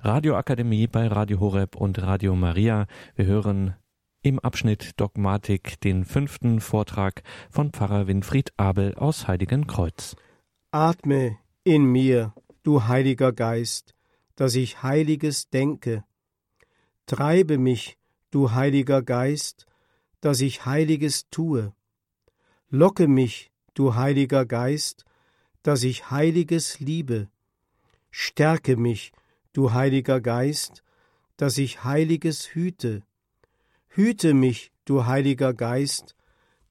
Radioakademie bei Radio Horeb und Radio Maria. Wir hören im Abschnitt Dogmatik den fünften Vortrag von Pfarrer Winfried Abel aus Heiligenkreuz. Atme in mir, du Heiliger Geist, dass ich Heiliges denke. Treibe mich, du Heiliger Geist, dass ich Heiliges tue. Locke mich, du Heiliger Geist, dass ich Heiliges liebe. Stärke mich, du Heiliger Geist, dass ich Heiliges hüte. Hüte mich, du Heiliger Geist,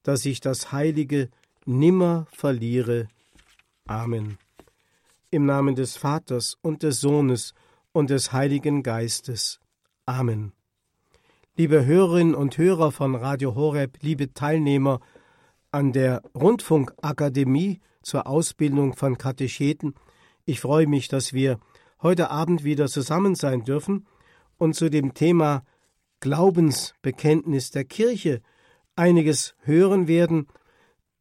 dass ich das Heilige nimmer verliere. Amen. Im Namen des Vaters und des Sohnes und des Heiligen Geistes. Amen. Liebe Hörerinnen und Hörer von Radio Horeb, liebe Teilnehmer an der Rundfunkakademie zur Ausbildung von Katecheten, ich freue mich, dass wir heute Abend wieder zusammen sein dürfen und zu dem Thema Glaubensbekenntnis der Kirche einiges hören werden,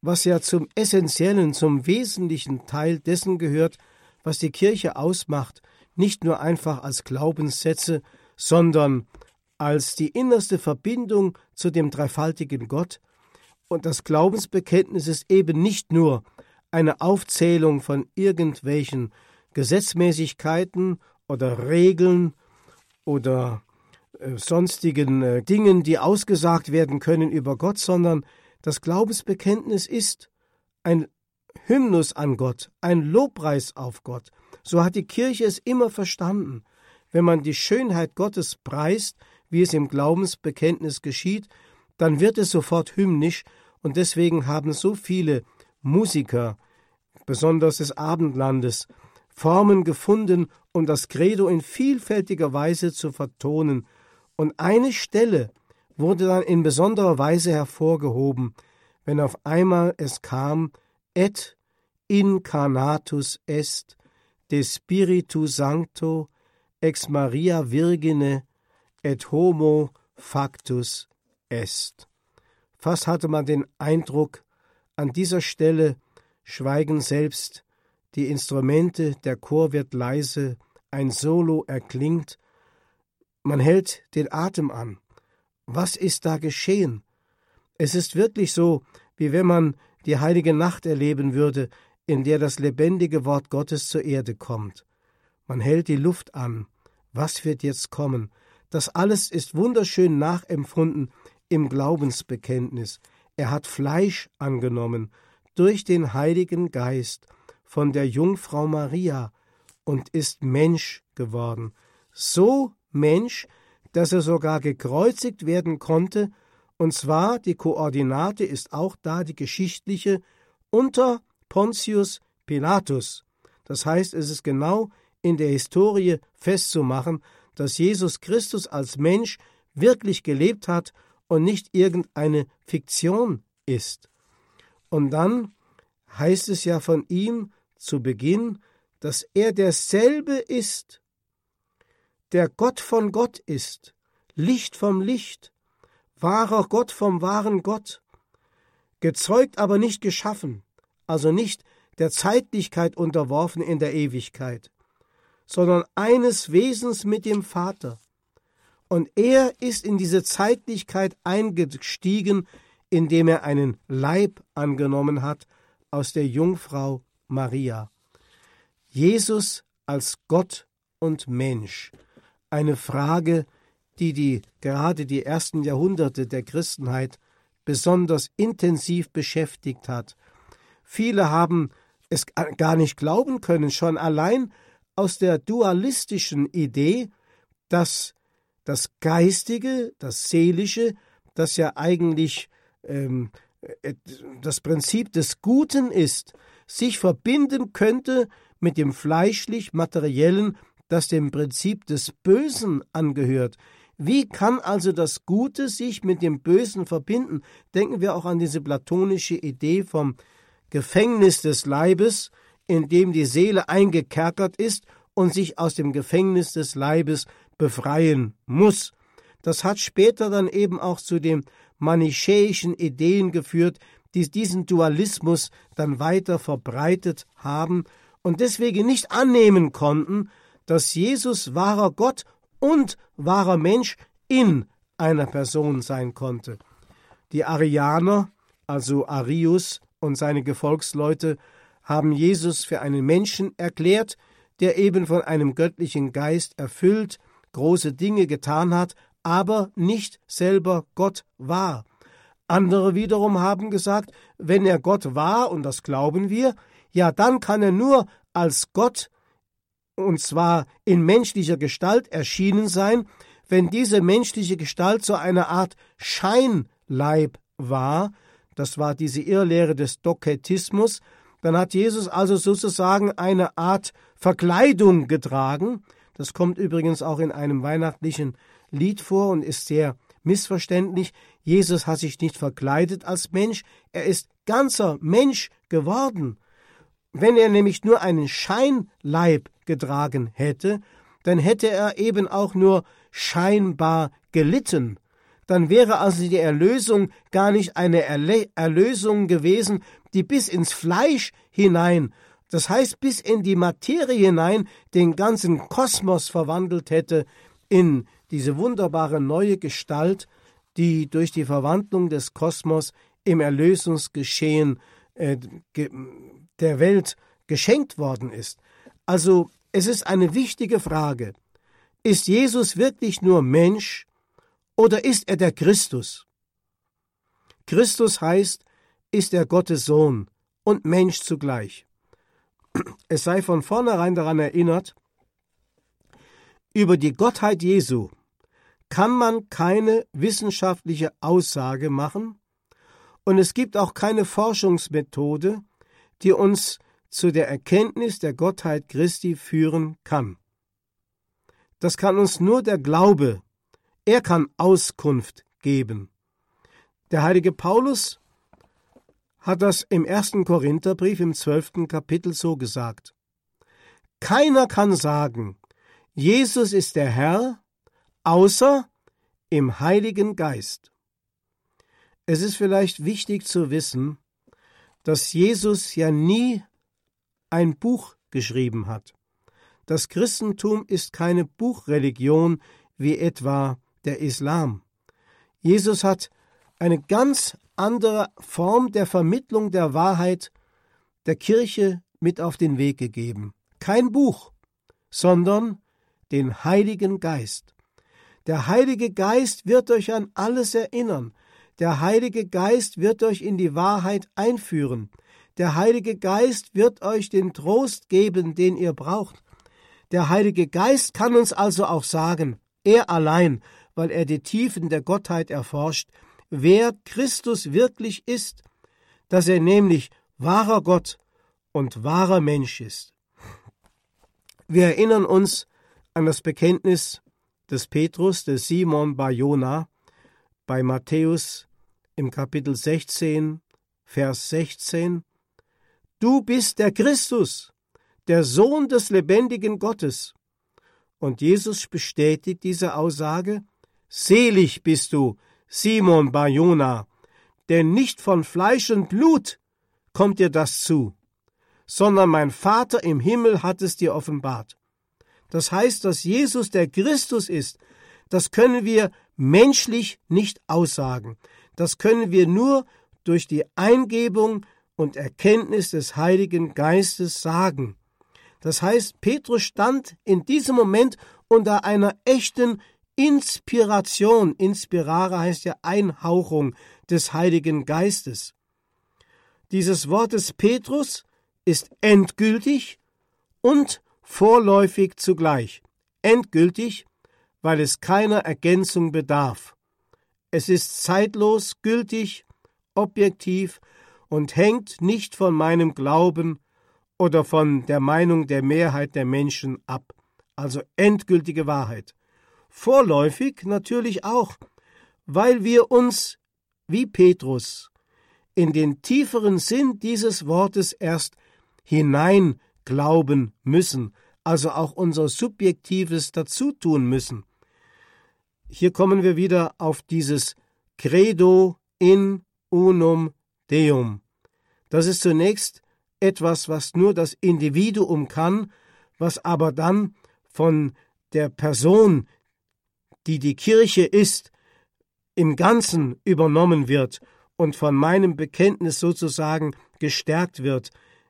was ja zum essentiellen, zum wesentlichen Teil dessen gehört, was die Kirche ausmacht, nicht nur einfach als Glaubenssätze, sondern als die innerste Verbindung zu dem dreifaltigen Gott. Und das Glaubensbekenntnis ist eben nicht nur eine Aufzählung von irgendwelchen Gesetzmäßigkeiten oder Regeln oder äh, sonstigen äh, Dingen, die ausgesagt werden können über Gott, sondern das Glaubensbekenntnis ist ein Hymnus an Gott, ein Lobpreis auf Gott. So hat die Kirche es immer verstanden. Wenn man die Schönheit Gottes preist, wie es im Glaubensbekenntnis geschieht, dann wird es sofort hymnisch und deswegen haben so viele Musiker, besonders des Abendlandes, Formen gefunden, um das Credo in vielfältiger Weise zu vertonen, und eine Stelle wurde dann in besonderer Weise hervorgehoben, wenn auf einmal es kam, et incarnatus est de Spiritu Sancto ex Maria Virgine et homo factus est. Fast hatte man den Eindruck, an dieser Stelle schweigen selbst die Instrumente, der Chor wird leise, ein Solo erklingt, man hält den Atem an. Was ist da geschehen? Es ist wirklich so, wie wenn man die heilige Nacht erleben würde, in der das lebendige Wort Gottes zur Erde kommt. Man hält die Luft an. Was wird jetzt kommen? Das alles ist wunderschön nachempfunden im Glaubensbekenntnis. Er hat Fleisch angenommen durch den Heiligen Geist von der Jungfrau Maria und ist Mensch geworden. So Mensch, dass er sogar gekreuzigt werden konnte, und zwar die Koordinate ist auch da die geschichtliche unter Pontius Pilatus. Das heißt, es ist genau in der Historie festzumachen, dass Jesus Christus als Mensch wirklich gelebt hat und nicht irgendeine Fiktion ist. Und dann heißt es ja von ihm zu Beginn, dass er derselbe ist, der Gott von Gott ist, Licht vom Licht, wahrer Gott vom wahren Gott, gezeugt aber nicht geschaffen, also nicht der Zeitlichkeit unterworfen in der Ewigkeit, sondern eines Wesens mit dem Vater. Und er ist in diese Zeitlichkeit eingestiegen, indem er einen Leib angenommen hat aus der Jungfrau Maria. Jesus als Gott und Mensch eine Frage, die die gerade die ersten Jahrhunderte der Christenheit besonders intensiv beschäftigt hat. Viele haben es gar nicht glauben können, schon allein aus der dualistischen Idee, dass das Geistige, das Seelische, das ja eigentlich ähm, das Prinzip des Guten ist, sich verbinden könnte mit dem fleischlich-materiellen, das dem Prinzip des Bösen angehört. Wie kann also das Gute sich mit dem Bösen verbinden? Denken wir auch an diese platonische Idee vom Gefängnis des Leibes, in dem die Seele eingekerkert ist und sich aus dem Gefängnis des Leibes befreien muss. Das hat später dann eben auch zu den manichäischen Ideen geführt, die diesen Dualismus dann weiter verbreitet haben und deswegen nicht annehmen konnten, dass Jesus wahrer Gott und wahrer Mensch in einer Person sein konnte. Die Arianer, also Arius und seine Gefolgsleute, haben Jesus für einen Menschen erklärt, der eben von einem göttlichen Geist erfüllt, große Dinge getan hat, aber nicht selber Gott war. Andere wiederum haben gesagt, wenn er Gott war, und das glauben wir, ja dann kann er nur als Gott, und zwar in menschlicher Gestalt erschienen sein, wenn diese menschliche Gestalt so eine Art Scheinleib war, das war diese Irrlehre des Doketismus, dann hat Jesus also sozusagen eine Art Verkleidung getragen, das kommt übrigens auch in einem weihnachtlichen Lied vor und ist sehr missverständlich. Jesus hat sich nicht verkleidet als Mensch, er ist ganzer Mensch geworden. Wenn er nämlich nur einen Scheinleib getragen hätte, dann hätte er eben auch nur scheinbar gelitten. Dann wäre also die Erlösung gar nicht eine Erlösung gewesen, die bis ins Fleisch hinein das heißt bis in die Materie hinein den ganzen Kosmos verwandelt hätte in diese wunderbare neue Gestalt, die durch die Verwandlung des Kosmos im Erlösungsgeschehen äh, der Welt geschenkt worden ist. Also es ist eine wichtige Frage. Ist Jesus wirklich nur Mensch oder ist er der Christus? Christus heißt, ist er Gottes Sohn und Mensch zugleich. Es sei von vornherein daran erinnert, über die Gottheit Jesu kann man keine wissenschaftliche Aussage machen und es gibt auch keine Forschungsmethode, die uns zu der Erkenntnis der Gottheit Christi führen kann. Das kann uns nur der Glaube, er kann Auskunft geben. Der heilige Paulus hat das im ersten Korintherbrief im zwölften Kapitel so gesagt. Keiner kann sagen, Jesus ist der Herr, außer im Heiligen Geist. Es ist vielleicht wichtig zu wissen, dass Jesus ja nie ein Buch geschrieben hat. Das Christentum ist keine Buchreligion wie etwa der Islam. Jesus hat eine ganz andere Form der Vermittlung der Wahrheit der Kirche mit auf den Weg gegeben. Kein Buch, sondern den Heiligen Geist. Der Heilige Geist wird euch an alles erinnern. Der Heilige Geist wird euch in die Wahrheit einführen. Der Heilige Geist wird euch den Trost geben, den ihr braucht. Der Heilige Geist kann uns also auch sagen, er allein, weil er die Tiefen der Gottheit erforscht, wer Christus wirklich ist, dass er nämlich wahrer Gott und wahrer Mensch ist. Wir erinnern uns an das Bekenntnis des Petrus, des Simon Bayona, bei Matthäus im Kapitel 16, Vers 16. Du bist der Christus, der Sohn des lebendigen Gottes. Und Jesus bestätigt diese Aussage, Selig bist du, Simon Barjona, denn nicht von Fleisch und Blut kommt dir das zu, sondern mein Vater im Himmel hat es dir offenbart. Das heißt, dass Jesus der Christus ist, das können wir menschlich nicht aussagen. Das können wir nur durch die Eingebung und Erkenntnis des Heiligen Geistes sagen. Das heißt, Petrus stand in diesem Moment unter einer echten Inspiration, inspirare heißt ja Einhauchung des Heiligen Geistes. Dieses Wort des Petrus ist endgültig und vorläufig zugleich. Endgültig, weil es keiner Ergänzung bedarf. Es ist zeitlos, gültig, objektiv und hängt nicht von meinem Glauben oder von der Meinung der Mehrheit der Menschen ab. Also endgültige Wahrheit vorläufig natürlich auch, weil wir uns, wie Petrus, in den tieferen Sinn dieses Wortes erst hinein glauben müssen, also auch unser Subjektives dazutun müssen. Hier kommen wir wieder auf dieses Credo in unum Deum. Das ist zunächst etwas, was nur das Individuum kann, was aber dann von der Person, die die Kirche ist, im Ganzen übernommen wird und von meinem Bekenntnis sozusagen gestärkt wird,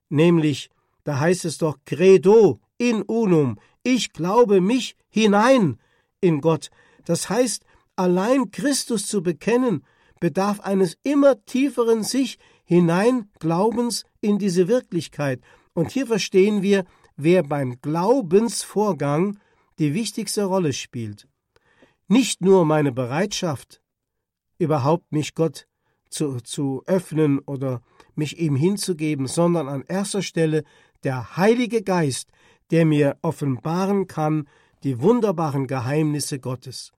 nämlich, da heißt es doch credo in unum, ich glaube mich hinein in Gott. Das heißt, allein Christus zu bekennen, bedarf eines immer tieferen sich hineinglaubens in diese Wirklichkeit. Und hier verstehen wir, wer beim Glaubensvorgang die wichtigste Rolle spielt. Nicht nur meine Bereitschaft, überhaupt mich Gott zu, zu öffnen oder mich ihm hinzugeben, sondern an erster Stelle der Heilige Geist, der mir offenbaren kann die wunderbaren Geheimnisse Gottes.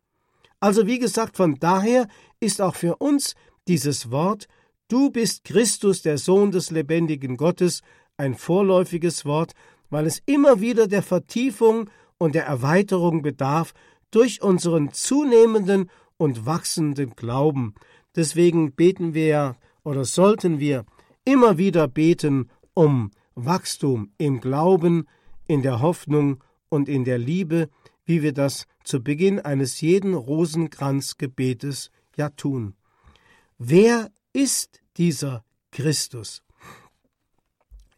Also wie gesagt, von daher ist auch für uns dieses Wort Du bist Christus, der Sohn des lebendigen Gottes, ein vorläufiges Wort, weil es immer wieder der Vertiefung und der Erweiterung bedarf durch unseren zunehmenden und wachsenden Glauben. Deswegen beten wir oder sollten wir immer wieder beten um Wachstum im Glauben, in der Hoffnung und in der Liebe, wie wir das zu Beginn eines jeden Rosenkranzgebetes ja tun. Wer ist dieser Christus?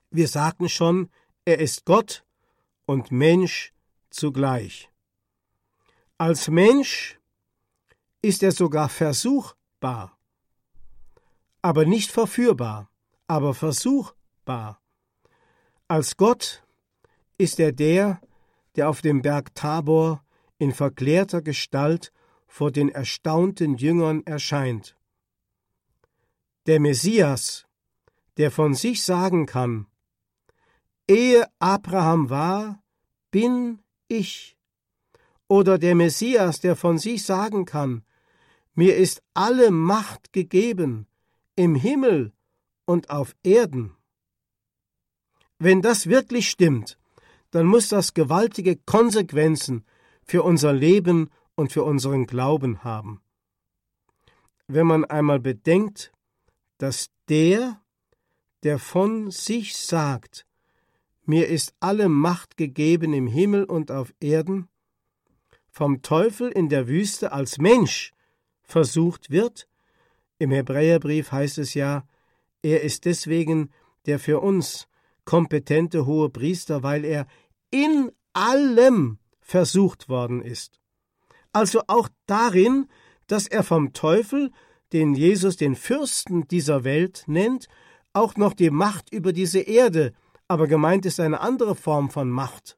Wir sagten schon, er ist Gott und Mensch zugleich. Als Mensch ist er sogar versuchbar, aber nicht verführbar, aber versuchbar. Als Gott ist er der, der auf dem Berg Tabor in verklärter Gestalt vor den erstaunten Jüngern erscheint. Der Messias, der von sich sagen kann, Ehe Abraham war, bin ich. Oder der Messias, der von sich sagen kann, mir ist alle Macht gegeben, im Himmel und auf Erden. Wenn das wirklich stimmt, dann muss das gewaltige Konsequenzen für unser Leben und für unseren Glauben haben. Wenn man einmal bedenkt, dass der, der von sich sagt, mir ist alle Macht gegeben im Himmel und auf Erden, vom Teufel in der Wüste als Mensch versucht wird, im Hebräerbrief heißt es ja, er ist deswegen der für uns kompetente hohe Priester, weil er in allem versucht worden ist. Also auch darin, dass er vom Teufel, den Jesus den Fürsten dieser Welt nennt, auch noch die Macht über diese Erde, aber gemeint ist eine andere Form von Macht,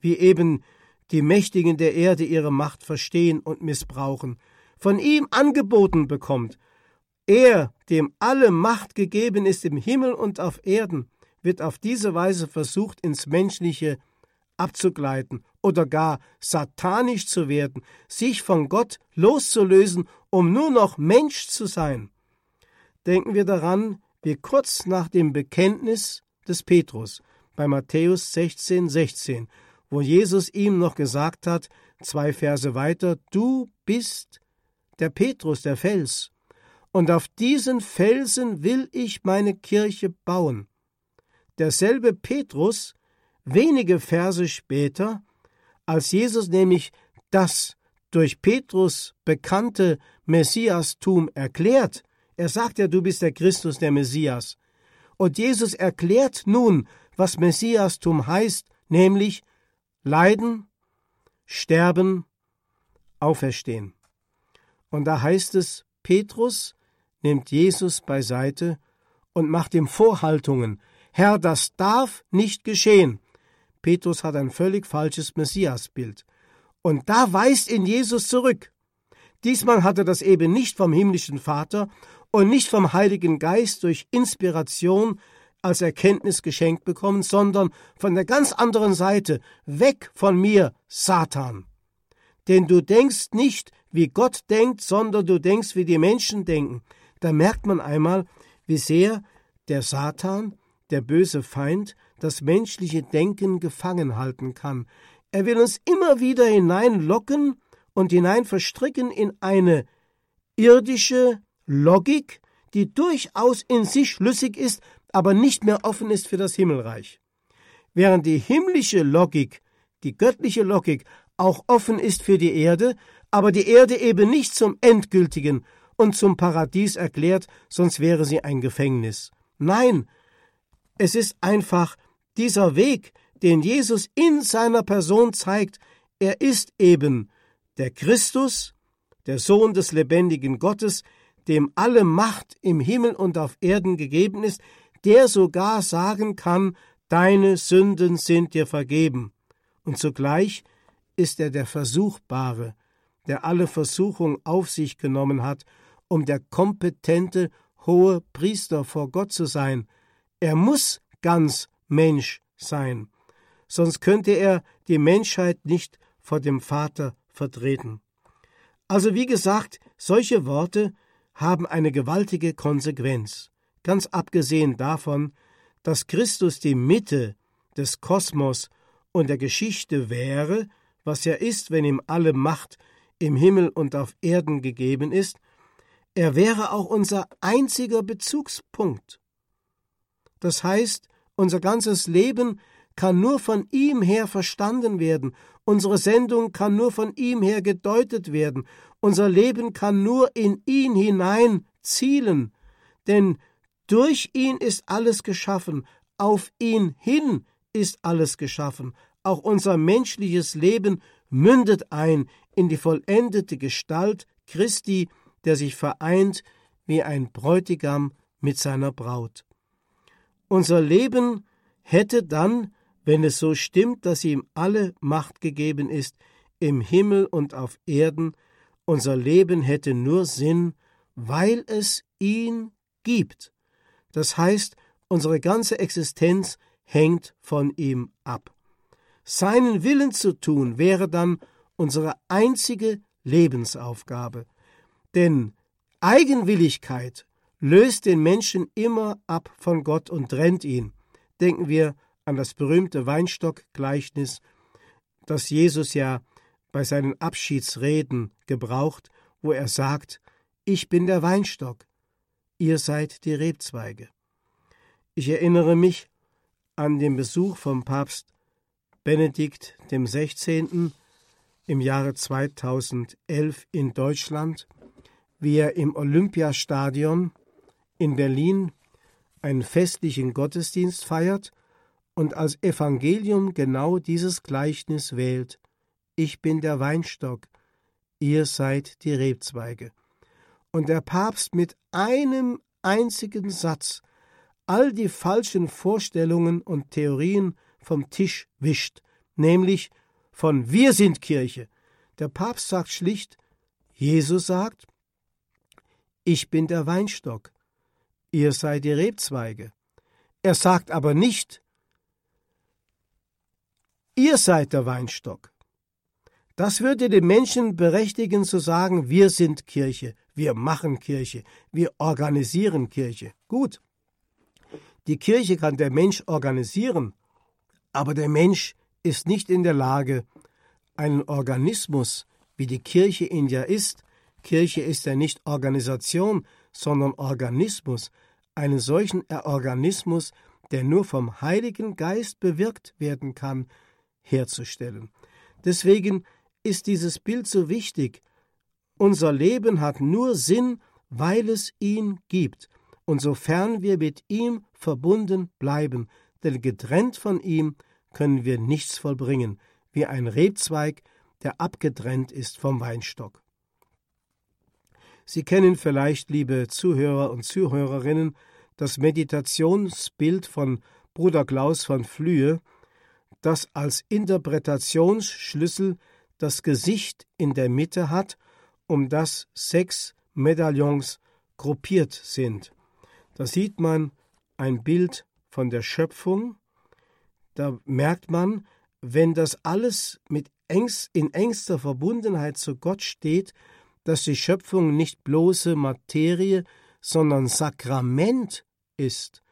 wie eben die Mächtigen der Erde ihre Macht verstehen und missbrauchen, von ihm angeboten bekommt. Er, dem alle Macht gegeben ist im Himmel und auf Erden, wird auf diese Weise versucht, ins Menschliche abzugleiten oder gar satanisch zu werden, sich von Gott loszulösen, um nur noch Mensch zu sein. Denken wir daran, wie kurz nach dem Bekenntnis des Petrus bei Matthäus 16, 16, wo Jesus ihm noch gesagt hat, zwei Verse weiter, du bist der Petrus, der Fels, und auf diesen Felsen will ich meine Kirche bauen derselbe Petrus wenige Verse später, als Jesus nämlich das durch Petrus bekannte Messiastum erklärt, er sagt ja, du bist der Christus, der Messias. Und Jesus erklärt nun, was Messiastum heißt, nämlich Leiden, Sterben, Auferstehen. Und da heißt es, Petrus nimmt Jesus beiseite und macht ihm Vorhaltungen, Herr, das darf nicht geschehen. Petrus hat ein völlig falsches Messiasbild. Und da weist ihn Jesus zurück. Diesmal hat er das eben nicht vom himmlischen Vater und nicht vom Heiligen Geist durch Inspiration als Erkenntnis geschenkt bekommen, sondern von der ganz anderen Seite, weg von mir, Satan. Denn du denkst nicht, wie Gott denkt, sondern du denkst, wie die Menschen denken. Da merkt man einmal, wie sehr der Satan der böse Feind, das menschliche Denken gefangen halten kann. Er will uns immer wieder hineinlocken und hinein verstricken in eine irdische Logik, die durchaus in sich schlüssig ist, aber nicht mehr offen ist für das Himmelreich. Während die himmlische Logik die göttliche Logik, auch offen ist für die Erde, aber die Erde eben nicht zum endgültigen und zum Paradies erklärt, sonst wäre sie ein Gefängnis. Nein, es ist einfach dieser Weg, den Jesus in seiner Person zeigt, er ist eben der Christus, der Sohn des lebendigen Gottes, dem alle Macht im Himmel und auf Erden gegeben ist, der sogar sagen kann, deine Sünden sind dir vergeben. Und zugleich ist er der Versuchbare, der alle Versuchung auf sich genommen hat, um der kompetente hohe Priester vor Gott zu sein. Er muss ganz Mensch sein, sonst könnte er die Menschheit nicht vor dem Vater vertreten. Also wie gesagt, solche Worte haben eine gewaltige Konsequenz, ganz abgesehen davon, dass Christus die Mitte des Kosmos und der Geschichte wäre, was er ist, wenn ihm alle Macht im Himmel und auf Erden gegeben ist, er wäre auch unser einziger Bezugspunkt. Das heißt, unser ganzes Leben kann nur von ihm her verstanden werden, unsere Sendung kann nur von ihm her gedeutet werden, unser Leben kann nur in ihn hinein zielen, denn durch ihn ist alles geschaffen, auf ihn hin ist alles geschaffen, auch unser menschliches Leben mündet ein in die vollendete Gestalt Christi, der sich vereint wie ein Bräutigam mit seiner Braut. Unser Leben hätte dann wenn es so stimmt, dass ihm alle Macht gegeben ist, im Himmel und auf Erden, unser Leben hätte nur Sinn, weil es ihn gibt. Das heißt, unsere ganze Existenz hängt von ihm ab. Seinen Willen zu tun wäre dann unsere einzige Lebensaufgabe. Denn Eigenwilligkeit löst den Menschen immer ab von Gott und trennt ihn. Denken wir an das berühmte Weinstockgleichnis, das Jesus ja bei seinen Abschiedsreden gebraucht, wo er sagt, ich bin der Weinstock, ihr seid die Rebzweige. Ich erinnere mich an den Besuch vom Papst Benedikt 16. im Jahre 2011 in Deutschland, wie er im Olympiastadion in Berlin einen festlichen Gottesdienst feiert und als Evangelium genau dieses Gleichnis wählt. Ich bin der Weinstock, ihr seid die Rebzweige. Und der Papst mit einem einzigen Satz all die falschen Vorstellungen und Theorien vom Tisch wischt, nämlich von Wir sind Kirche. Der Papst sagt schlicht, Jesus sagt, ich bin der Weinstock, ihr seid die Rebzweige. Er sagt aber nicht, Ihr seid der Weinstock. Das würde den Menschen berechtigen zu sagen, wir sind Kirche, wir machen Kirche, wir organisieren Kirche. Gut. Die Kirche kann der Mensch organisieren, aber der Mensch ist nicht in der Lage, einen Organismus, wie die Kirche in ja ist, Kirche ist ja nicht Organisation, sondern Organismus, einen solchen Organismus, der nur vom Heiligen Geist bewirkt werden kann, herzustellen. Deswegen ist dieses Bild so wichtig. Unser Leben hat nur Sinn, weil es ihn gibt, und sofern wir mit ihm verbunden bleiben, denn getrennt von ihm können wir nichts vollbringen, wie ein Rebzweig, der abgetrennt ist vom Weinstock. Sie kennen vielleicht, liebe Zuhörer und Zuhörerinnen, das Meditationsbild von Bruder Klaus von Flühe, das als Interpretationsschlüssel das Gesicht in der Mitte hat, um das sechs Medaillons gruppiert sind. Da sieht man ein Bild von der Schöpfung. Da merkt man, wenn das alles mit engst, in engster Verbundenheit zu Gott steht, dass die Schöpfung nicht bloße Materie, sondern Sakrament ist,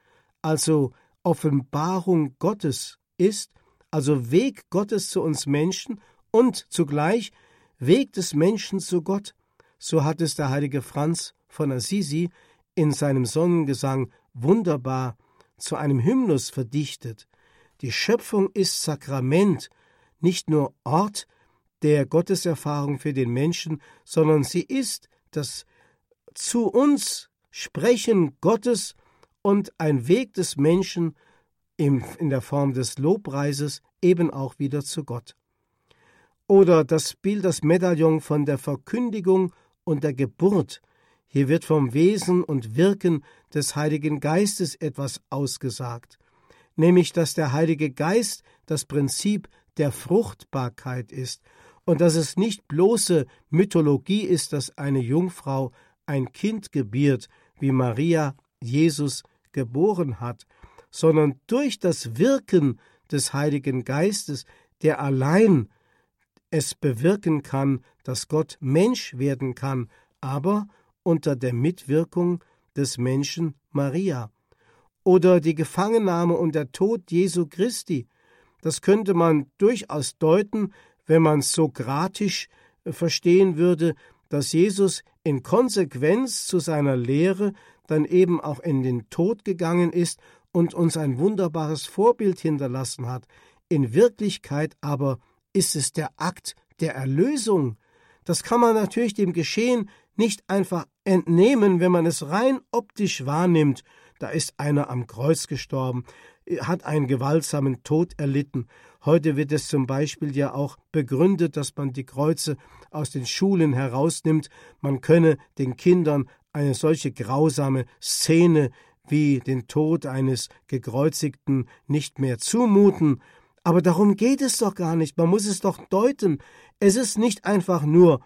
also Offenbarung Gottes ist, also Weg Gottes zu uns Menschen und zugleich Weg des Menschen zu Gott. So hat es der heilige Franz von Assisi in seinem Sonnengesang wunderbar zu einem Hymnus verdichtet. Die Schöpfung ist Sakrament, nicht nur Ort der Gotteserfahrung für den Menschen, sondern sie ist das zu uns Sprechen Gottes und ein Weg des Menschen in der Form des Lobpreises eben auch wieder zu Gott. Oder das Bild, das Medaillon von der Verkündigung und der Geburt. Hier wird vom Wesen und Wirken des Heiligen Geistes etwas ausgesagt, nämlich dass der Heilige Geist das Prinzip der Fruchtbarkeit ist und dass es nicht bloße Mythologie ist, dass eine Jungfrau ein Kind gebiert, wie Maria Jesus geboren hat, sondern durch das Wirken des Heiligen Geistes, der allein es bewirken kann, dass Gott Mensch werden kann, aber unter der Mitwirkung des Menschen Maria. Oder die Gefangennahme und der Tod Jesu Christi. Das könnte man durchaus deuten, wenn man es sokratisch verstehen würde, dass Jesus in Konsequenz zu seiner Lehre dann eben auch in den Tod gegangen ist und uns ein wunderbares Vorbild hinterlassen hat. In Wirklichkeit aber ist es der Akt der Erlösung. Das kann man natürlich dem Geschehen nicht einfach entnehmen, wenn man es rein optisch wahrnimmt. Da ist einer am Kreuz gestorben, hat einen gewaltsamen Tod erlitten. Heute wird es zum Beispiel ja auch begründet, dass man die Kreuze aus den Schulen herausnimmt. Man könne den Kindern eine solche grausame Szene wie den Tod eines Gekreuzigten nicht mehr zumuten. Aber darum geht es doch gar nicht. Man muss es doch deuten. Es ist nicht einfach nur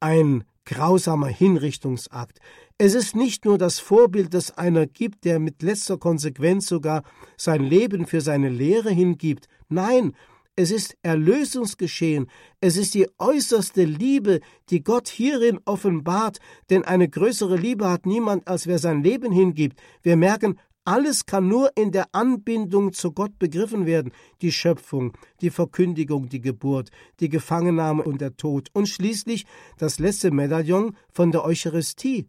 ein grausamer Hinrichtungsakt. Es ist nicht nur das Vorbild, das einer gibt, der mit letzter Konsequenz sogar sein Leben für seine Lehre hingibt. Nein, es ist Erlösungsgeschehen, es ist die äußerste Liebe, die Gott hierin offenbart, denn eine größere Liebe hat niemand, als wer sein Leben hingibt. Wir merken, alles kann nur in der Anbindung zu Gott begriffen werden. Die Schöpfung, die Verkündigung, die Geburt, die Gefangennahme und der Tod und schließlich das letzte Medaillon von der Eucharistie.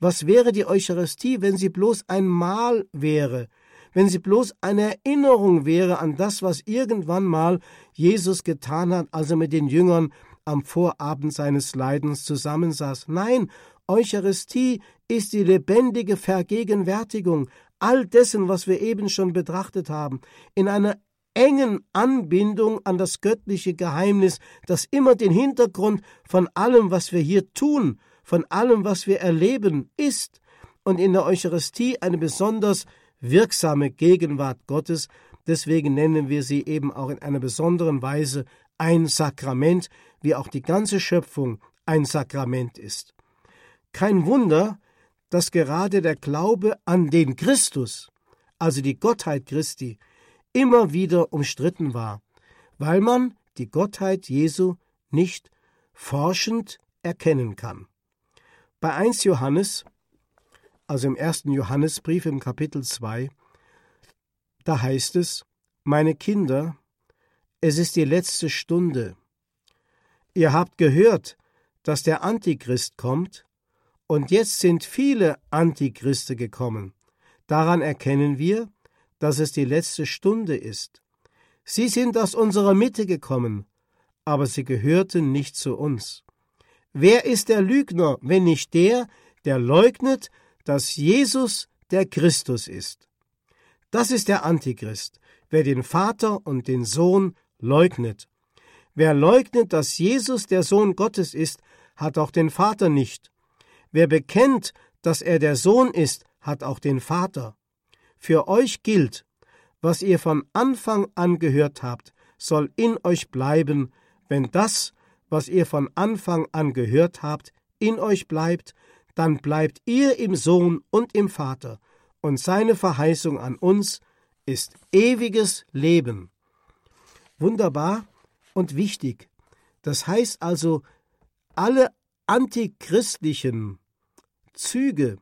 Was wäre die Eucharistie, wenn sie bloß ein Mahl wäre? wenn sie bloß eine Erinnerung wäre an das, was irgendwann mal Jesus getan hat, als er mit den Jüngern am Vorabend seines Leidens zusammensaß. Nein, Eucharistie ist die lebendige Vergegenwärtigung all dessen, was wir eben schon betrachtet haben, in einer engen Anbindung an das göttliche Geheimnis, das immer den Hintergrund von allem, was wir hier tun, von allem, was wir erleben, ist und in der Eucharistie eine besonders wirksame Gegenwart Gottes, deswegen nennen wir sie eben auch in einer besonderen Weise ein Sakrament, wie auch die ganze Schöpfung ein Sakrament ist. Kein Wunder, dass gerade der Glaube an den Christus, also die Gottheit Christi, immer wieder umstritten war, weil man die Gottheit Jesu nicht forschend erkennen kann. Bei 1 Johannes also im ersten Johannesbrief im Kapitel 2, da heißt es, meine Kinder, es ist die letzte Stunde. Ihr habt gehört, dass der Antichrist kommt, und jetzt sind viele Antichriste gekommen. Daran erkennen wir, dass es die letzte Stunde ist. Sie sind aus unserer Mitte gekommen, aber sie gehörten nicht zu uns. Wer ist der Lügner, wenn nicht der, der leugnet, dass Jesus der Christus ist. Das ist der Antichrist, wer den Vater und den Sohn leugnet. Wer leugnet, dass Jesus der Sohn Gottes ist, hat auch den Vater nicht. Wer bekennt, dass er der Sohn ist, hat auch den Vater. Für euch gilt, was ihr von Anfang an gehört habt, soll in euch bleiben, wenn das, was ihr von Anfang an gehört habt, in euch bleibt, dann bleibt ihr im Sohn und im Vater, und seine Verheißung an uns ist ewiges Leben. Wunderbar und wichtig. Das heißt also, alle antichristlichen Züge,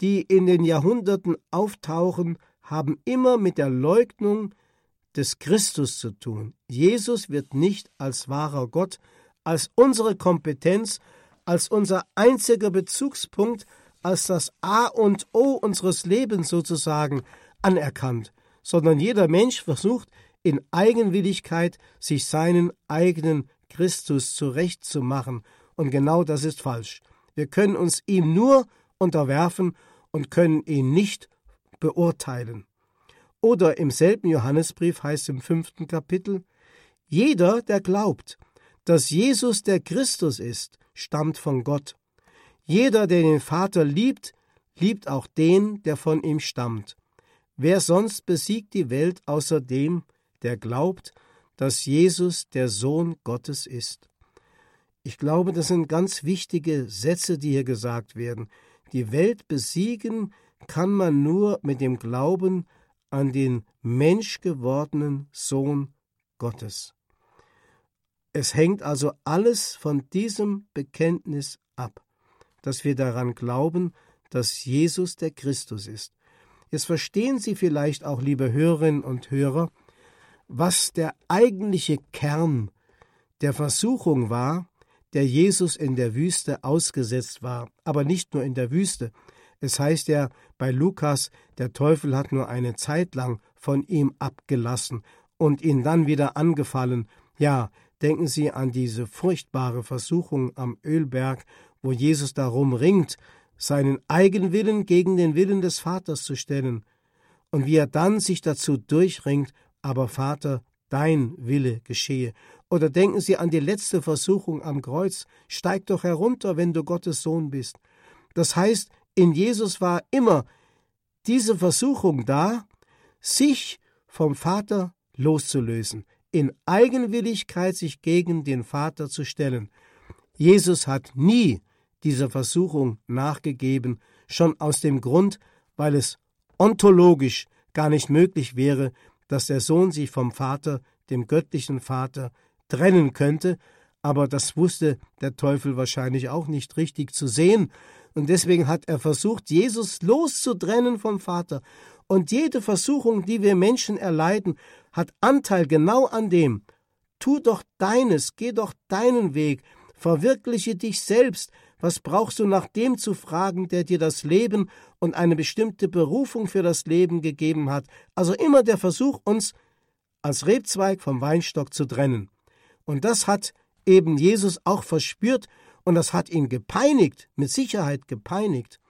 die in den Jahrhunderten auftauchen, haben immer mit der Leugnung des Christus zu tun. Jesus wird nicht als wahrer Gott, als unsere Kompetenz, als unser einziger Bezugspunkt, als das A und O unseres Lebens sozusagen anerkannt, sondern jeder Mensch versucht in Eigenwilligkeit sich seinen eigenen Christus zurechtzumachen, und genau das ist falsch. Wir können uns ihm nur unterwerfen und können ihn nicht beurteilen. Oder im selben Johannesbrief heißt im fünften Kapitel, jeder, der glaubt, dass Jesus der Christus ist, stammt von Gott. Jeder, der den Vater liebt, liebt auch den, der von ihm stammt. Wer sonst besiegt die Welt außer dem, der glaubt, dass Jesus der Sohn Gottes ist? Ich glaube, das sind ganz wichtige Sätze, die hier gesagt werden. Die Welt besiegen kann man nur mit dem Glauben an den menschgewordenen Sohn Gottes. Es hängt also alles von diesem Bekenntnis ab, dass wir daran glauben, dass Jesus der Christus ist. Jetzt verstehen Sie vielleicht auch, liebe Hörerinnen und Hörer, was der eigentliche Kern der Versuchung war, der Jesus in der Wüste ausgesetzt war, aber nicht nur in der Wüste. Es heißt ja bei Lukas, der Teufel hat nur eine Zeit lang von ihm abgelassen und ihn dann wieder angefallen. Ja, Denken Sie an diese furchtbare Versuchung am Ölberg, wo Jesus darum ringt, seinen Eigenwillen gegen den Willen des Vaters zu stellen, und wie er dann sich dazu durchringt, aber Vater, dein Wille geschehe. Oder denken Sie an die letzte Versuchung am Kreuz, steig doch herunter, wenn du Gottes Sohn bist. Das heißt, in Jesus war immer diese Versuchung da, sich vom Vater loszulösen in Eigenwilligkeit sich gegen den Vater zu stellen. Jesus hat nie dieser Versuchung nachgegeben, schon aus dem Grund, weil es ontologisch gar nicht möglich wäre, dass der Sohn sich vom Vater, dem göttlichen Vater, trennen könnte, aber das wusste der Teufel wahrscheinlich auch nicht richtig zu sehen, und deswegen hat er versucht, Jesus loszutrennen vom Vater. Und jede Versuchung, die wir Menschen erleiden, hat Anteil genau an dem. Tu doch deines, geh doch deinen Weg, verwirkliche dich selbst. Was brauchst du nach dem zu fragen, der dir das Leben und eine bestimmte Berufung für das Leben gegeben hat? Also immer der Versuch, uns als Rebzweig vom Weinstock zu trennen. Und das hat eben Jesus auch verspürt und das hat ihn gepeinigt, mit Sicherheit gepeinigt.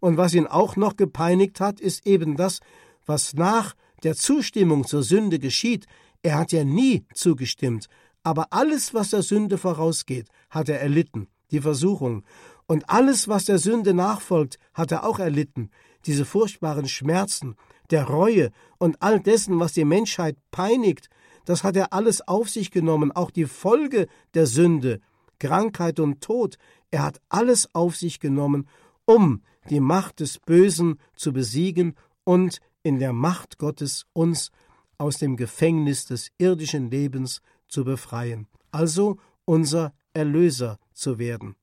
Und was ihn auch noch gepeinigt hat, ist eben das, was nach der Zustimmung zur Sünde geschieht, er hat ja nie zugestimmt, aber alles, was der Sünde vorausgeht, hat er erlitten, die Versuchung. Und alles, was der Sünde nachfolgt, hat er auch erlitten, diese furchtbaren Schmerzen, der Reue und all dessen, was die Menschheit peinigt, das hat er alles auf sich genommen, auch die Folge der Sünde, Krankheit und Tod, er hat alles auf sich genommen, um die Macht des Bösen zu besiegen und in der Macht Gottes uns aus dem Gefängnis des irdischen Lebens zu befreien, also unser Erlöser zu werden.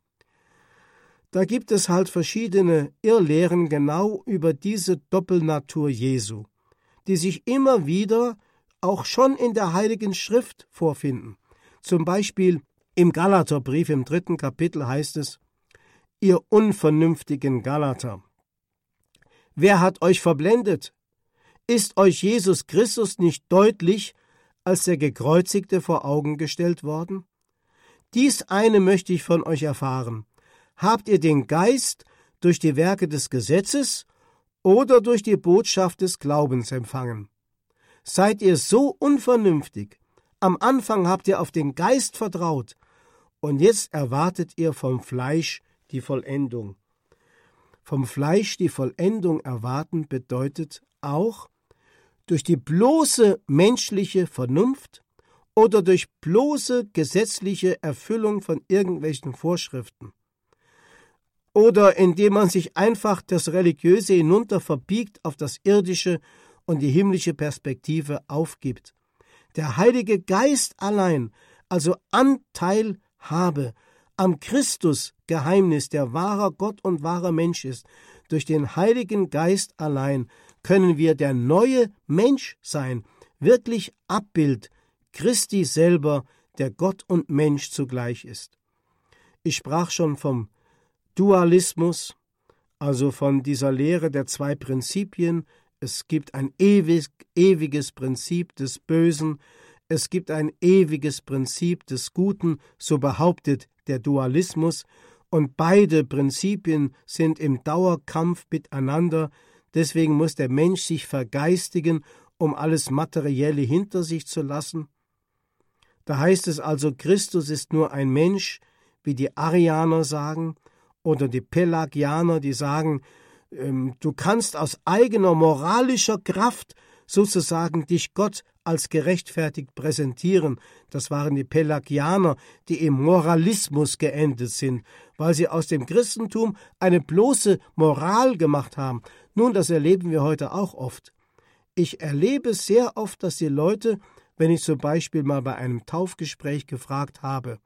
Da gibt es halt verschiedene Irrlehren genau über diese Doppelnatur Jesu, die sich immer wieder auch schon in der Heiligen Schrift vorfinden. Zum Beispiel im Galaterbrief im dritten Kapitel heißt es, Ihr unvernünftigen Galater, wer hat euch verblendet? Ist euch Jesus Christus nicht deutlich als der Gekreuzigte vor Augen gestellt worden? Dies eine möchte ich von euch erfahren. Habt ihr den Geist durch die Werke des Gesetzes oder durch die Botschaft des Glaubens empfangen? Seid ihr so unvernünftig? Am Anfang habt ihr auf den Geist vertraut, und jetzt erwartet ihr vom Fleisch die Vollendung. Vom Fleisch die Vollendung erwarten bedeutet auch, durch die bloße menschliche Vernunft oder durch bloße gesetzliche Erfüllung von irgendwelchen Vorschriften. Oder indem man sich einfach das Religiöse hinunter verbiegt auf das Irdische und die himmlische Perspektive aufgibt. Der Heilige Geist allein, also Anteil habe am Christus-Geheimnis, der wahrer Gott und wahrer Mensch ist, durch den Heiligen Geist allein können wir der neue Mensch sein, wirklich Abbild Christi selber, der Gott und Mensch zugleich ist. Ich sprach schon vom Dualismus, also von dieser Lehre der zwei Prinzipien, es gibt ein ewig, ewiges Prinzip des Bösen, es gibt ein ewiges Prinzip des Guten, so behauptet der Dualismus, und beide Prinzipien sind im Dauerkampf miteinander, deswegen muss der Mensch sich vergeistigen, um alles Materielle hinter sich zu lassen. Da heißt es also, Christus ist nur ein Mensch, wie die Arianer sagen, oder die Pelagianer, die sagen, ähm, du kannst aus eigener moralischer Kraft sozusagen dich Gott als gerechtfertigt präsentieren. Das waren die Pelagianer, die im Moralismus geendet sind, weil sie aus dem Christentum eine bloße Moral gemacht haben. Nun, das erleben wir heute auch oft. Ich erlebe sehr oft, dass die Leute, wenn ich zum Beispiel mal bei einem Taufgespräch gefragt habe,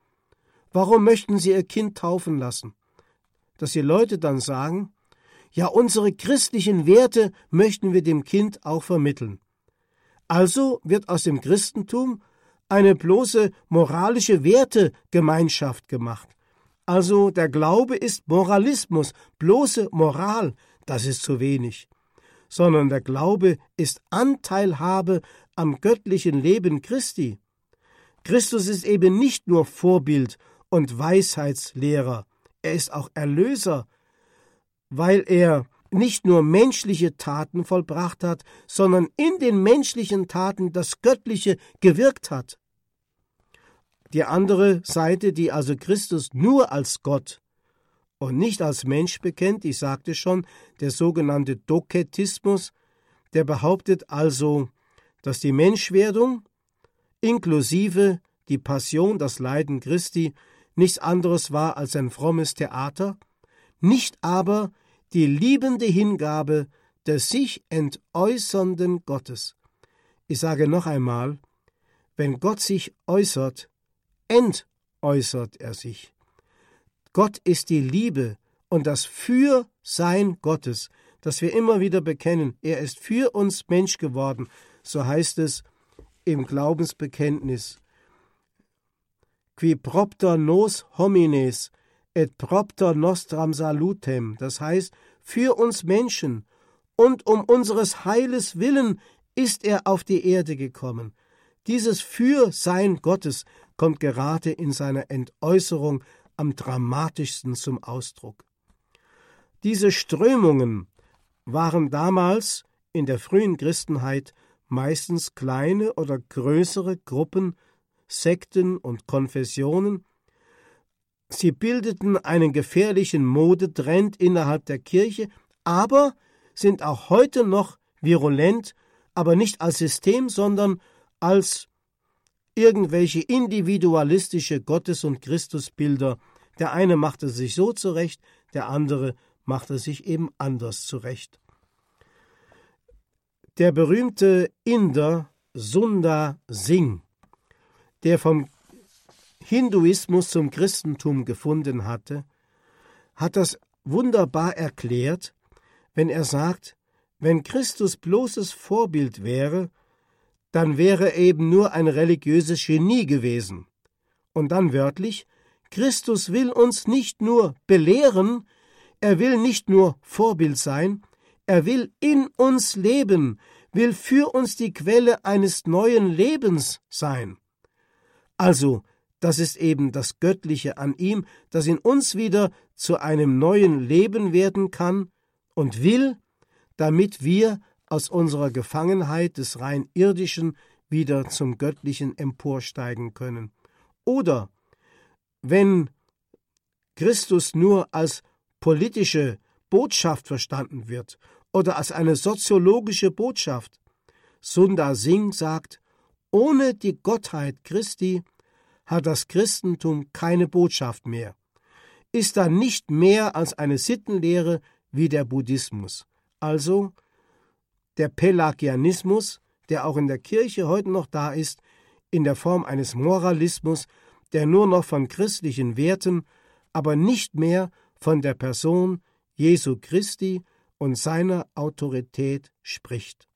warum möchten Sie Ihr Kind taufen lassen? Dass die Leute dann sagen, ja, unsere christlichen Werte möchten wir dem Kind auch vermitteln. Also wird aus dem Christentum eine bloße moralische Wertegemeinschaft gemacht. Also der Glaube ist Moralismus, bloße Moral, das ist zu wenig. Sondern der Glaube ist Anteilhabe am göttlichen Leben Christi. Christus ist eben nicht nur Vorbild und Weisheitslehrer, er ist auch Erlöser, weil er nicht nur menschliche Taten vollbracht hat, sondern in den menschlichen Taten das Göttliche gewirkt hat. Die andere Seite, die also Christus nur als Gott und nicht als Mensch bekennt, ich sagte schon, der sogenannte Doketismus, der behauptet also, dass die Menschwerdung inklusive die Passion, das Leiden Christi nichts anderes war als ein frommes Theater, nicht aber die liebende Hingabe des sich entäußernden Gottes. Ich sage noch einmal, wenn Gott sich äußert, entäußert er sich. Gott ist die Liebe und das Fürsein Gottes, das wir immer wieder bekennen. Er ist für uns Mensch geworden, so heißt es im Glaubensbekenntnis. Qui propter nos homines et propter nostram salutem, das heißt, für uns Menschen und um unseres Heiles willen ist er auf die Erde gekommen. Dieses Fürsein Gottes kommt gerade in seiner Entäußerung am dramatischsten zum Ausdruck. Diese Strömungen waren damals in der frühen Christenheit meistens kleine oder größere Gruppen, Sekten und Konfessionen, Sie bildeten einen gefährlichen Modetrend innerhalb der Kirche, aber sind auch heute noch virulent, aber nicht als System, sondern als irgendwelche individualistische Gottes- und Christusbilder. Der eine machte sich so zurecht, der andere machte sich eben anders zurecht. Der berühmte Inder Sundar Singh, der vom Hinduismus zum Christentum gefunden hatte, hat das wunderbar erklärt, wenn er sagt, wenn Christus bloßes Vorbild wäre, dann wäre er eben nur ein religiöses Genie gewesen. Und dann wörtlich, Christus will uns nicht nur belehren, er will nicht nur Vorbild sein, er will in uns leben, will für uns die Quelle eines neuen Lebens sein. Also, das ist eben das Göttliche an ihm, das in uns wieder zu einem neuen Leben werden kann und will, damit wir aus unserer Gefangenheit des rein irdischen wieder zum Göttlichen emporsteigen können. Oder wenn Christus nur als politische Botschaft verstanden wird oder als eine soziologische Botschaft. Sundar Singh sagt, ohne die Gottheit Christi hat das Christentum keine Botschaft mehr, ist dann nicht mehr als eine Sittenlehre wie der Buddhismus, also der Pelagianismus, der auch in der Kirche heute noch da ist, in der Form eines Moralismus, der nur noch von christlichen Werten, aber nicht mehr von der Person Jesu Christi und seiner Autorität spricht.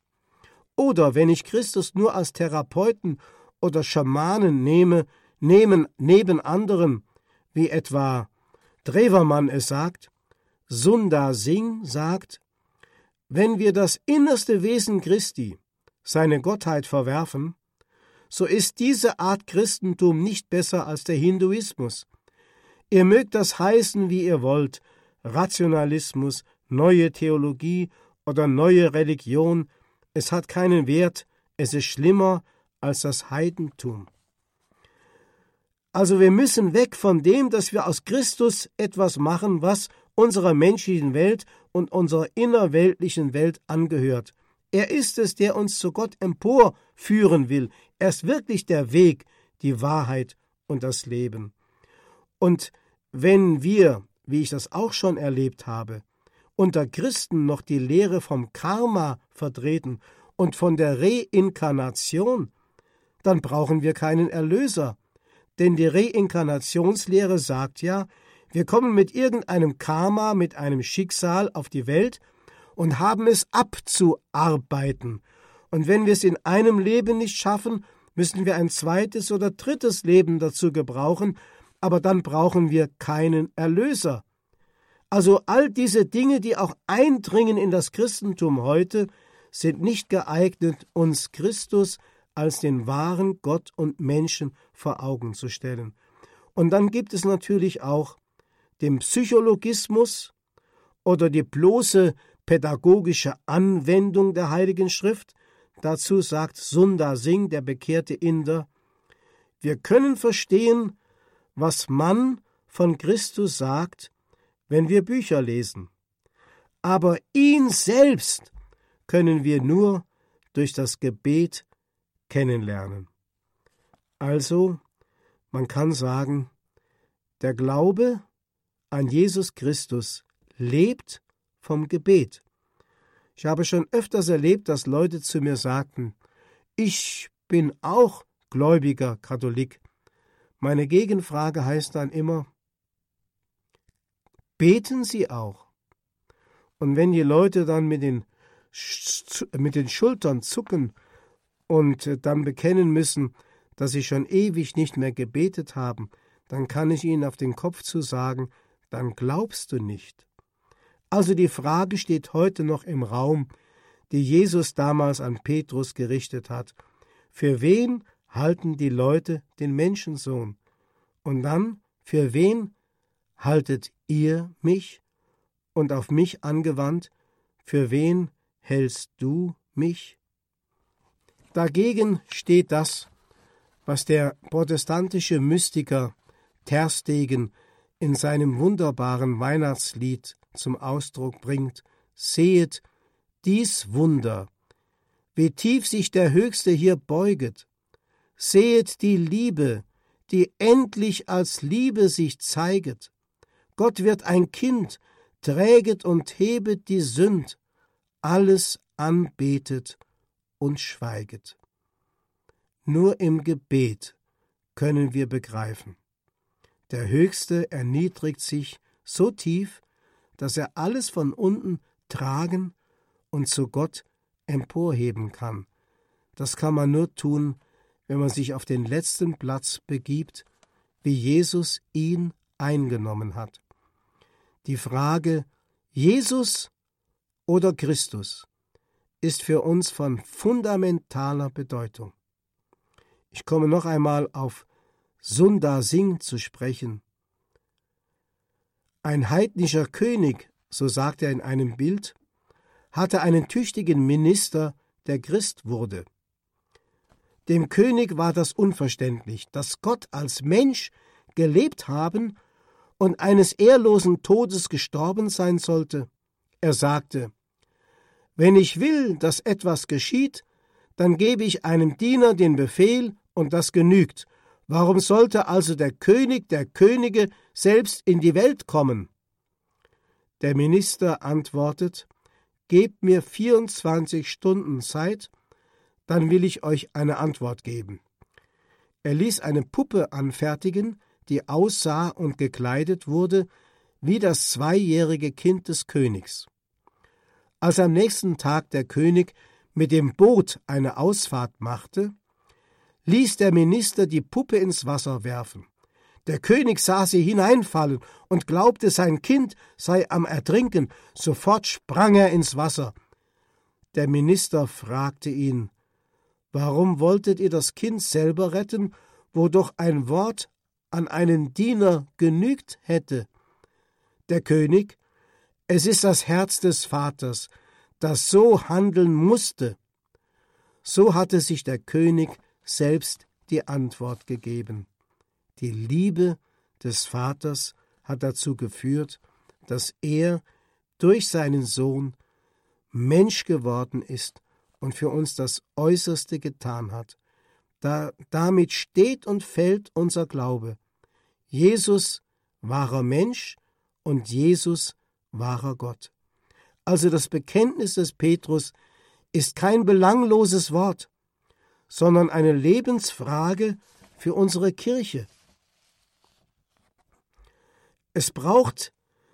Oder wenn ich Christus nur als Therapeuten oder Schamanen nehme, nehmen neben anderen, wie etwa Drewermann es sagt, Sundar Singh sagt, Wenn wir das innerste Wesen Christi, seine Gottheit verwerfen, so ist diese Art Christentum nicht besser als der Hinduismus. Ihr mögt das heißen, wie ihr wollt, Rationalismus, neue Theologie oder neue Religion, es hat keinen Wert, es ist schlimmer als das Heidentum. Also wir müssen weg von dem, dass wir aus Christus etwas machen, was unserer menschlichen Welt und unserer innerweltlichen Welt angehört. Er ist es, der uns zu Gott emporführen will. Er ist wirklich der Weg, die Wahrheit und das Leben. Und wenn wir, wie ich das auch schon erlebt habe, unter Christen noch die Lehre vom Karma vertreten und von der Reinkarnation, dann brauchen wir keinen Erlöser. Denn die Reinkarnationslehre sagt ja, wir kommen mit irgendeinem Karma, mit einem Schicksal auf die Welt und haben es abzuarbeiten. Und wenn wir es in einem Leben nicht schaffen, müssen wir ein zweites oder drittes Leben dazu gebrauchen, aber dann brauchen wir keinen Erlöser. Also all diese Dinge, die auch eindringen in das Christentum heute, sind nicht geeignet, uns Christus als den wahren Gott und Menschen vor Augen zu stellen. Und dann gibt es natürlich auch den Psychologismus oder die bloße pädagogische Anwendung der Heiligen Schrift. Dazu sagt Sundar Singh, der bekehrte Inder, wir können verstehen, was man von Christus sagt, wenn wir Bücher lesen. Aber ihn selbst können wir nur durch das Gebet kennenlernen. Also, man kann sagen, der Glaube an Jesus Christus lebt vom Gebet. Ich habe schon öfters erlebt, dass Leute zu mir sagten, ich bin auch gläubiger Katholik. Meine Gegenfrage heißt dann immer, beten Sie auch? Und wenn die Leute dann mit den, mit den Schultern zucken und dann bekennen müssen, dass sie schon ewig nicht mehr gebetet haben, dann kann ich ihnen auf den Kopf zu sagen, dann glaubst du nicht. Also die Frage steht heute noch im Raum, die Jesus damals an Petrus gerichtet hat. Für wen halten die Leute den Menschensohn? Und dann, für wen haltet ihr mich? Und auf mich angewandt, für wen hältst du mich? Dagegen steht das, was der protestantische Mystiker Terstegen in seinem wunderbaren Weihnachtslied zum Ausdruck bringt, sehet dies Wunder, wie tief sich der Höchste hier beuget, sehet die Liebe, die endlich als Liebe sich zeiget, Gott wird ein Kind, träget und hebet die Sünd, alles anbetet und schweiget. Nur im Gebet können wir begreifen. Der Höchste erniedrigt sich so tief, dass er alles von unten tragen und zu Gott emporheben kann. Das kann man nur tun, wenn man sich auf den letzten Platz begibt, wie Jesus ihn eingenommen hat. Die Frage Jesus oder Christus ist für uns von fundamentaler Bedeutung. Ich komme noch einmal auf Sundar Singh zu sprechen, ein heidnischer König, so sagt er in einem Bild, hatte einen tüchtigen Minister, der Christ wurde. Dem König war das unverständlich, dass Gott als Mensch gelebt haben und eines ehrlosen Todes gestorben sein sollte. Er sagte, Wenn ich will, dass etwas geschieht, dann gebe ich einem Diener den Befehl, und das genügt, Warum sollte also der König der Könige selbst in die Welt kommen? Der Minister antwortet, Gebt mir 24 Stunden Zeit, dann will ich euch eine Antwort geben. Er ließ eine Puppe anfertigen, die aussah und gekleidet wurde wie das zweijährige Kind des Königs. Als am nächsten Tag der König mit dem Boot eine Ausfahrt machte, ließ der Minister die Puppe ins Wasser werfen. Der König sah sie hineinfallen und glaubte, sein Kind sei am Ertrinken. Sofort sprang er ins Wasser. Der Minister fragte ihn, Warum wolltet ihr das Kind selber retten, wo doch ein Wort an einen Diener genügt hätte? Der König, es ist das Herz des Vaters, das so handeln musste. So hatte sich der König selbst die Antwort gegeben. Die Liebe des Vaters hat dazu geführt, dass er durch seinen Sohn Mensch geworden ist und für uns das Äußerste getan hat. Da, damit steht und fällt unser Glaube. Jesus wahrer Mensch und Jesus wahrer Gott. Also das Bekenntnis des Petrus ist kein belangloses Wort, sondern eine Lebensfrage für unsere Kirche. Es braucht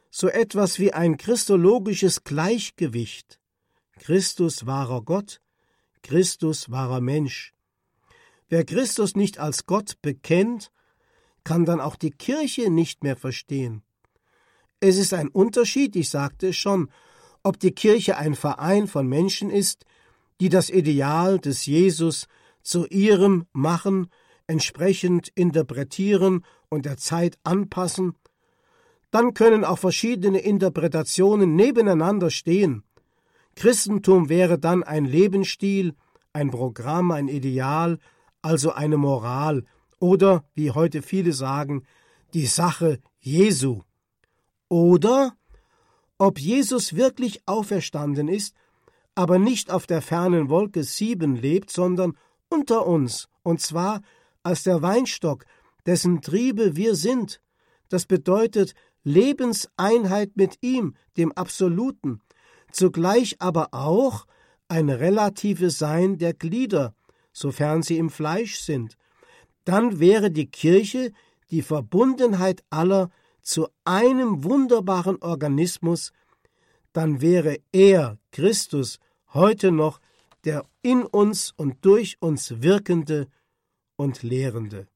so etwas wie ein christologisches Gleichgewicht. Christus wahrer Gott, Christus wahrer Mensch. Wer Christus nicht als Gott bekennt, kann dann auch die Kirche nicht mehr verstehen. Es ist ein Unterschied, ich sagte es schon, ob die Kirche ein Verein von Menschen ist, die das Ideal des Jesus zu ihrem machen, entsprechend interpretieren und der Zeit anpassen, dann können auch verschiedene Interpretationen nebeneinander stehen. Christentum wäre dann ein Lebensstil, ein Programm, ein Ideal, also eine Moral oder, wie heute viele sagen, die Sache Jesu. Oder ob Jesus wirklich auferstanden ist, aber nicht auf der fernen Wolke sieben lebt, sondern unter uns, und zwar als der Weinstock, dessen Triebe wir sind. Das bedeutet Lebenseinheit mit ihm, dem Absoluten, zugleich aber auch ein relatives Sein der Glieder, sofern sie im Fleisch sind. Dann wäre die Kirche die Verbundenheit aller zu einem wunderbaren Organismus, dann wäre er, Christus, heute noch der in uns und durch uns wirkende und lehrende.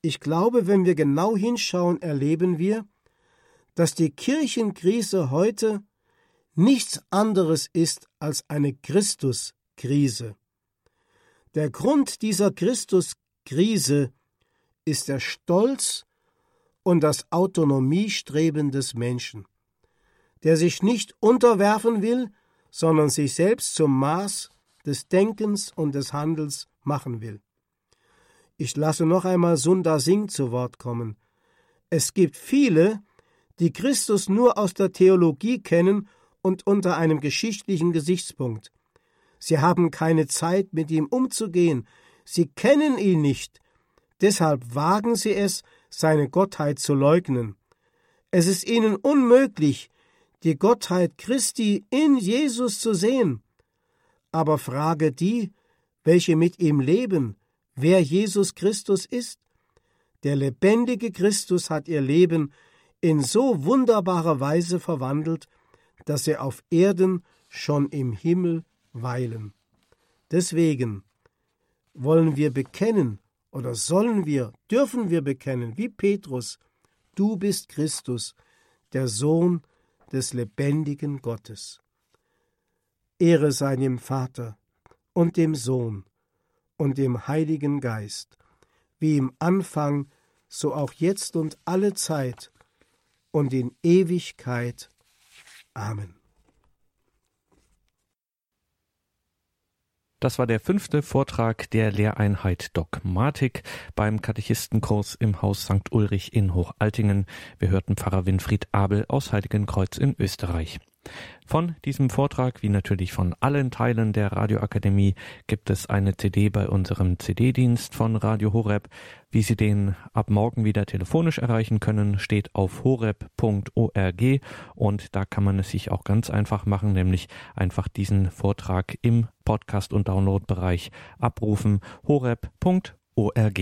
Ich glaube, wenn wir genau hinschauen, erleben wir, dass die Kirchenkrise heute nichts anderes ist als eine Christuskrise. Der Grund dieser Christuskrise ist der Stolz und das Autonomiestreben des Menschen, der sich nicht unterwerfen will, sondern sich selbst zum Maß des Denkens und des Handels machen will. Ich lasse noch einmal Sundar Singh zu Wort kommen. Es gibt viele, die Christus nur aus der Theologie kennen und unter einem geschichtlichen Gesichtspunkt. Sie haben keine Zeit, mit ihm umzugehen, sie kennen ihn nicht, deshalb wagen sie es, seine Gottheit zu leugnen. Es ist ihnen unmöglich, die Gottheit Christi in Jesus zu sehen. Aber frage die, welche mit ihm leben, wer Jesus Christus ist. Der lebendige Christus hat ihr Leben in so wunderbarer Weise verwandelt, dass sie auf Erden schon im Himmel weilen. Deswegen wollen wir bekennen oder sollen wir, dürfen wir bekennen, wie Petrus, du bist Christus, der Sohn des lebendigen Gottes. Ehre sei dem Vater und dem Sohn und dem Heiligen Geist, wie im Anfang, so auch jetzt und alle Zeit und in Ewigkeit. Amen. Das war der fünfte Vortrag der Lehreinheit Dogmatik beim Katechistenkurs im Haus St. Ulrich in Hochaltingen. Wir hörten Pfarrer Winfried Abel aus Heiligenkreuz in Österreich. Von diesem Vortrag, wie natürlich von allen Teilen der Radioakademie, gibt es eine CD bei unserem CD-Dienst von Radio Horeb. Wie Sie den ab morgen wieder telefonisch erreichen können, steht auf horeb.org und da kann man es sich auch ganz einfach machen, nämlich einfach diesen Vortrag im Podcast- und Downloadbereich abrufen. horeb.org